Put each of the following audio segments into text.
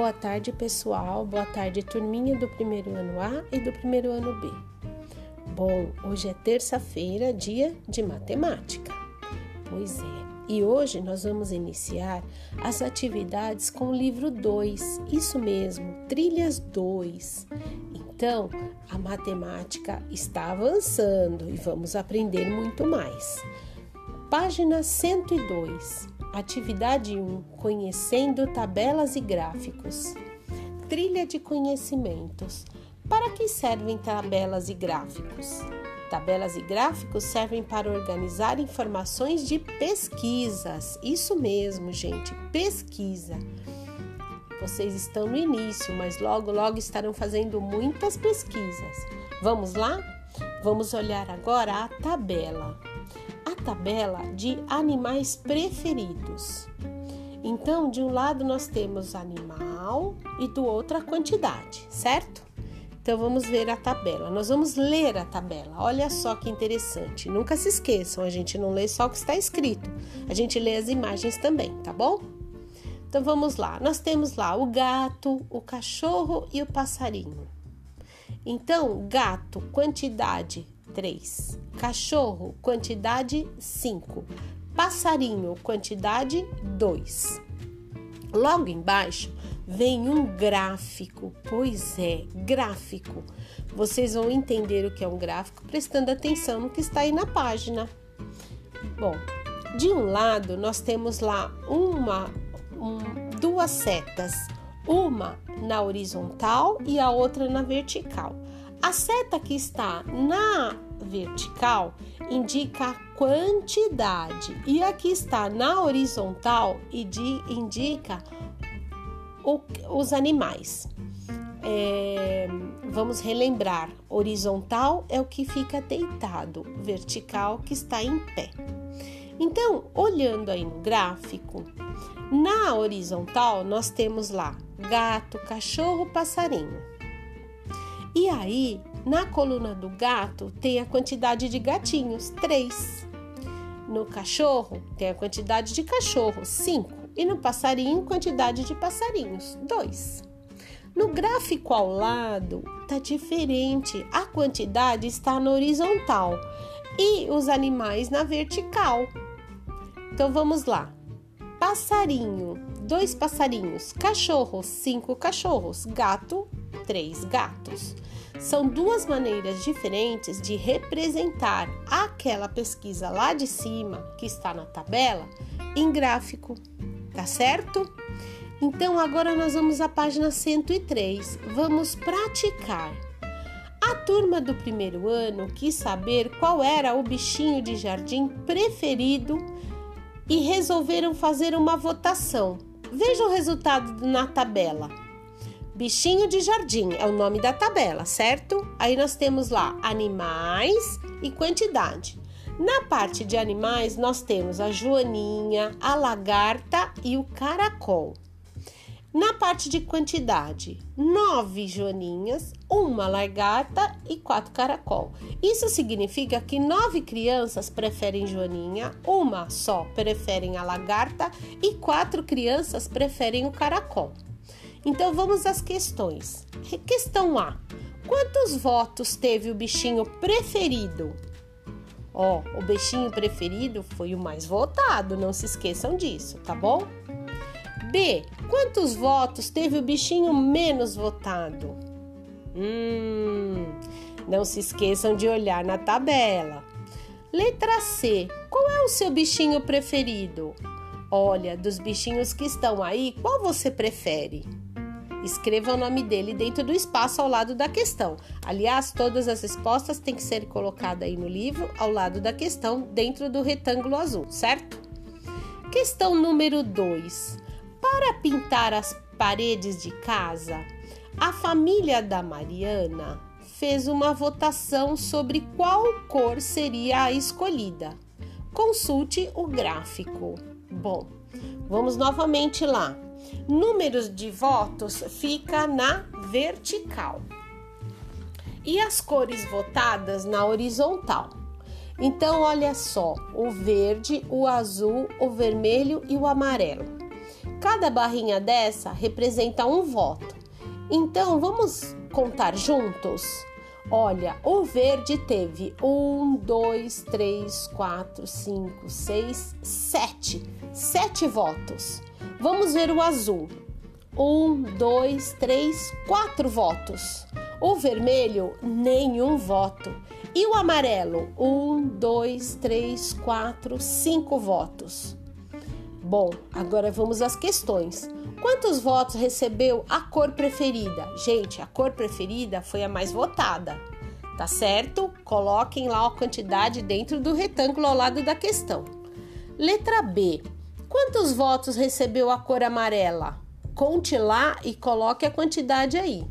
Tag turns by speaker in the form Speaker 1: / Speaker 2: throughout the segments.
Speaker 1: Boa tarde, pessoal. Boa tarde, turminha do primeiro ano A e do primeiro ano B. Bom, hoje é terça-feira, dia de matemática. Pois é. E hoje nós vamos iniciar as atividades com o livro 2. Isso mesmo, Trilhas 2. Então, a matemática está avançando e vamos aprender muito mais. Página 102. Atividade 1: Conhecendo tabelas e gráficos. Trilha de conhecimentos. Para que servem tabelas e gráficos? Tabelas e gráficos servem para organizar informações de pesquisas. Isso mesmo, gente, pesquisa. Vocês estão no início, mas logo, logo estarão fazendo muitas pesquisas. Vamos lá? Vamos olhar agora a tabela tabela de animais preferidos. Então, de um lado nós temos animal e do outro a quantidade, certo? Então vamos ver a tabela. Nós vamos ler a tabela. Olha só que interessante. Nunca se esqueçam, a gente não lê só o que está escrito. A gente lê as imagens também, tá bom? Então vamos lá. Nós temos lá o gato, o cachorro e o passarinho. Então, gato, quantidade 3. Cachorro, quantidade 5. Passarinho, quantidade 2. Logo embaixo vem um gráfico. Pois é, gráfico. Vocês vão entender o que é um gráfico prestando atenção no que está aí na página. Bom, de um lado nós temos lá uma, um, duas setas, uma na horizontal e a outra na vertical. A seta que está na vertical indica a quantidade e a que está na horizontal indica o, os animais. É, vamos relembrar: horizontal é o que fica deitado, vertical que está em pé. Então, olhando aí no gráfico, na horizontal nós temos lá gato, cachorro, passarinho. E aí, na coluna do gato, tem a quantidade de gatinhos, 3. No cachorro, tem a quantidade de cachorros, 5. E no passarinho, quantidade de passarinhos, 2. No gráfico ao lado, tá diferente. A quantidade está na horizontal e os animais na vertical. Então vamos lá. Passarinho, dois passarinhos. Cachorro, cinco cachorros. Gato, três gatos. São duas maneiras diferentes de representar aquela pesquisa lá de cima, que está na tabela, em gráfico, tá certo? Então agora nós vamos à página 103. Vamos praticar. A turma do primeiro ano quis saber qual era o bichinho de jardim preferido e resolveram fazer uma votação. Veja o resultado na tabela. Bichinho de jardim é o nome da tabela, certo? Aí nós temos lá animais e quantidade. Na parte de animais, nós temos a joaninha, a lagarta e o caracol. Na parte de quantidade, nove joaninhas, uma lagarta e quatro caracol. Isso significa que nove crianças preferem joaninha, uma só preferem a lagarta e quatro crianças preferem o caracol. Então vamos às questões. Questão A: Quantos votos teve o bichinho preferido? Ó, o bichinho preferido foi o mais votado, não se esqueçam disso, tá bom? B: Quantos votos teve o bichinho menos votado? Hum, não se esqueçam de olhar na tabela. Letra C: Qual é o seu bichinho preferido? Olha, dos bichinhos que estão aí, qual você prefere? Escreva o nome dele dentro do espaço ao lado da questão. Aliás, todas as respostas têm que ser colocadas aí no livro, ao lado da questão, dentro do retângulo azul, certo? Questão número 2. Para pintar as paredes de casa, a família da Mariana fez uma votação sobre qual cor seria a escolhida. Consulte o gráfico. Bom, vamos novamente lá números de votos fica na vertical e as cores votadas na horizontal. Então, olha só: o verde, o azul, o vermelho e o amarelo. Cada barrinha dessa representa um voto. Então vamos contar juntos? Olha, o verde teve um, dois, três, quatro, cinco, seis, sete. Sete votos. Vamos ver o azul. Um, dois, três, quatro votos. O vermelho, nenhum voto. E o amarelo? Um, dois, três, quatro, cinco votos. Bom, agora vamos às questões. Quantos votos recebeu a cor preferida? Gente, a cor preferida foi a mais votada, tá certo? Coloquem lá a quantidade dentro do retângulo ao lado da questão. Letra B. Quantos votos recebeu a cor amarela? Conte lá e coloque a quantidade aí.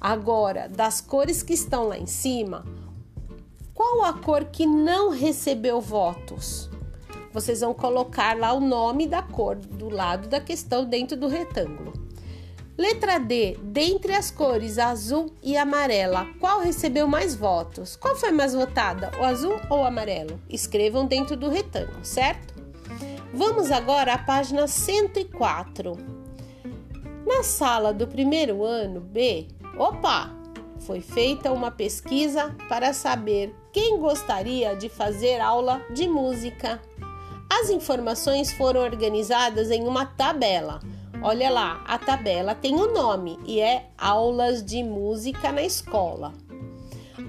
Speaker 1: Agora, das cores que estão lá em cima, qual a cor que não recebeu votos? vocês vão colocar lá o nome da cor do lado da questão dentro do retângulo. Letra D, dentre as cores azul e amarela, qual recebeu mais votos? Qual foi mais votada, o azul ou o amarelo? Escrevam dentro do retângulo, certo? Vamos agora à página 104. Na sala do primeiro ano B, opa, foi feita uma pesquisa para saber quem gostaria de fazer aula de música. As informações foram organizadas em uma tabela. Olha lá, a tabela tem o um nome e é Aulas de Música na Escola.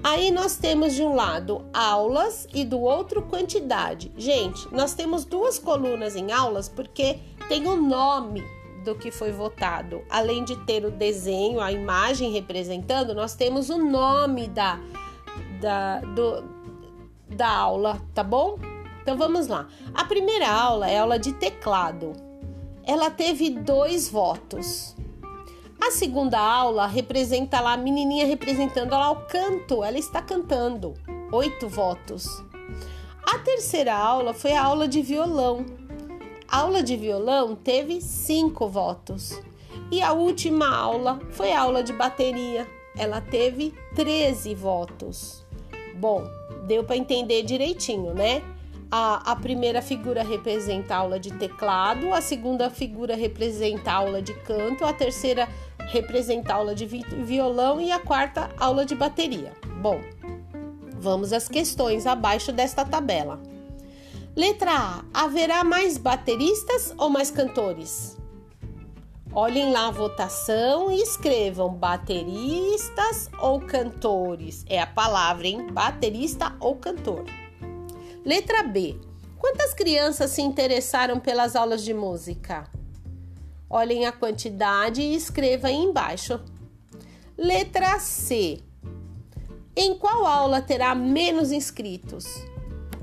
Speaker 1: Aí nós temos de um lado aulas e do outro quantidade. Gente, nós temos duas colunas em aulas porque tem o nome do que foi votado. Além de ter o desenho, a imagem representando, nós temos o nome da, da, do, da aula, tá bom? Então vamos lá. A primeira aula é aula de teclado. Ela teve dois votos. A segunda aula representa lá a menininha representando lá o canto. Ela está cantando. Oito votos. A terceira aula foi a aula de violão. A aula de violão teve cinco votos. E a última aula foi a aula de bateria. Ela teve 13 votos. Bom, deu para entender direitinho, né? A, a primeira figura representa a aula de teclado, a segunda figura representa a aula de canto, a terceira representa a aula de violão e a quarta aula de bateria. Bom, vamos às questões abaixo desta tabela. Letra A: haverá mais bateristas ou mais cantores? Olhem lá a votação e escrevam bateristas ou cantores. É a palavra, hein? Baterista ou cantor. Letra B. Quantas crianças se interessaram pelas aulas de música? Olhem a quantidade e escreva aí embaixo. Letra C. Em qual aula terá menos inscritos?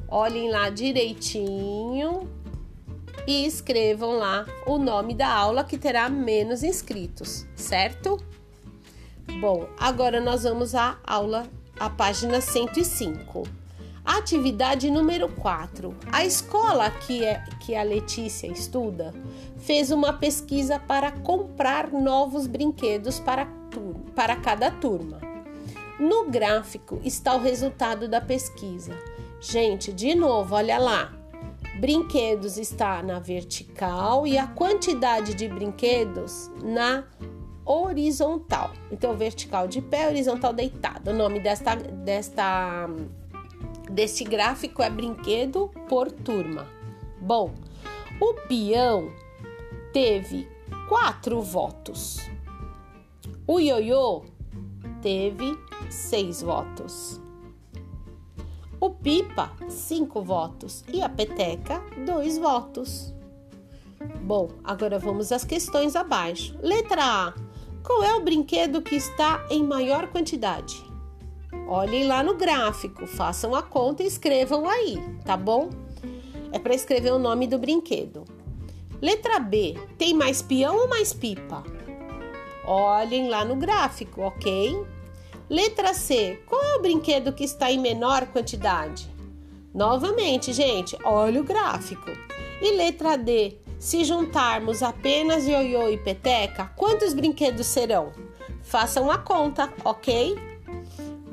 Speaker 1: Olhem lá direitinho e escrevam lá o nome da aula que terá menos inscritos, certo? Bom, agora nós vamos à aula, à página 105. Atividade número 4. A escola que, é, que a Letícia estuda fez uma pesquisa para comprar novos brinquedos para, para cada turma. No gráfico está o resultado da pesquisa. Gente, de novo, olha lá. Brinquedos está na vertical e a quantidade de brinquedos na horizontal. Então, vertical de pé, horizontal deitado. O nome desta, desta desse gráfico é brinquedo por turma. Bom, o peão teve quatro votos. O ioiô teve seis votos. O pipa, cinco votos. E a peteca, dois votos. Bom, agora vamos às questões abaixo. Letra A. Qual é o brinquedo que está em maior quantidade? Olhem lá no gráfico, façam a conta e escrevam aí, tá bom? É para escrever o nome do brinquedo. Letra B, tem mais peão ou mais pipa? Olhem lá no gráfico, ok? Letra C, qual é o brinquedo que está em menor quantidade? Novamente, gente, olha o gráfico. E letra D, se juntarmos apenas ioiô e peteca, quantos brinquedos serão? Façam a conta, ok?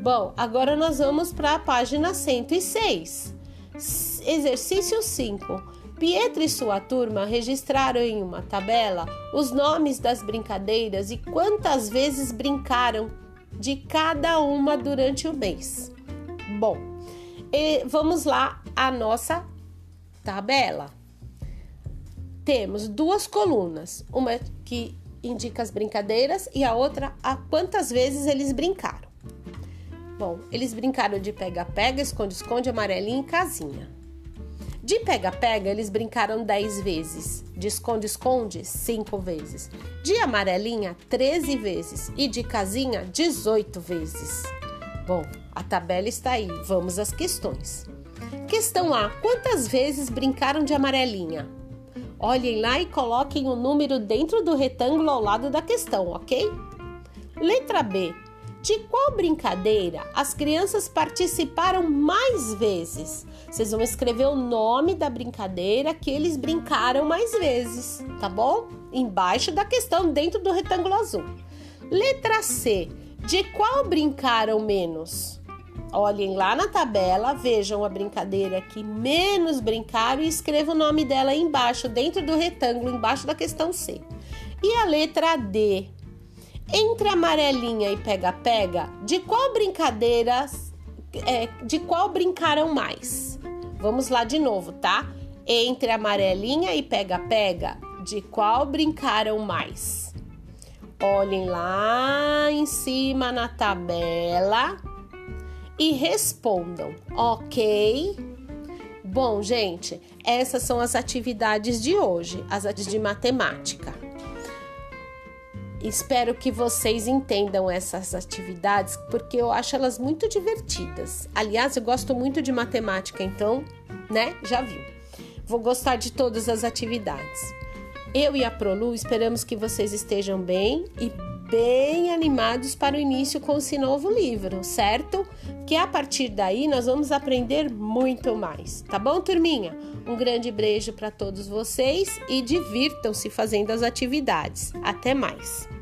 Speaker 1: Bom, agora nós vamos para a página 106. Exercício 5. Pietro e sua turma registraram em uma tabela os nomes das brincadeiras e quantas vezes brincaram de cada uma durante o mês. Bom, vamos lá a nossa tabela. Temos duas colunas, uma que indica as brincadeiras e a outra a quantas vezes eles brincaram. Bom, eles brincaram de pega-pega, esconde-esconde, amarelinha e casinha. De pega-pega, eles brincaram 10 vezes. De esconde-esconde, 5 vezes. De amarelinha, 13 vezes. E de casinha, 18 vezes. Bom, a tabela está aí. Vamos às questões. Questão A: Quantas vezes brincaram de amarelinha? Olhem lá e coloquem o número dentro do retângulo ao lado da questão, ok? Letra B: de qual brincadeira as crianças participaram mais vezes? Vocês vão escrever o nome da brincadeira que eles brincaram mais vezes, tá bom? Embaixo da questão, dentro do retângulo azul. Letra C. De qual brincaram menos? Olhem lá na tabela, vejam a brincadeira que menos brincaram e escrevam o nome dela embaixo, dentro do retângulo, embaixo da questão C. E a letra D. Entre amarelinha e pega-pega, de qual brincadeira, é, de qual brincaram mais? Vamos lá de novo, tá? Entre amarelinha e pega-pega, de qual brincaram mais? Olhem lá em cima na tabela e respondam, ok? Bom, gente, essas são as atividades de hoje, as de matemática. Espero que vocês entendam essas atividades porque eu acho elas muito divertidas. Aliás, eu gosto muito de matemática, então, né? Já viu. Vou gostar de todas as atividades. Eu e a Prolu esperamos que vocês estejam bem e bem animados para o início com esse novo livro, certo? Que a partir daí nós vamos aprender muito mais, tá bom, turminha? Um grande beijo para todos vocês e divirtam-se fazendo as atividades. Até mais!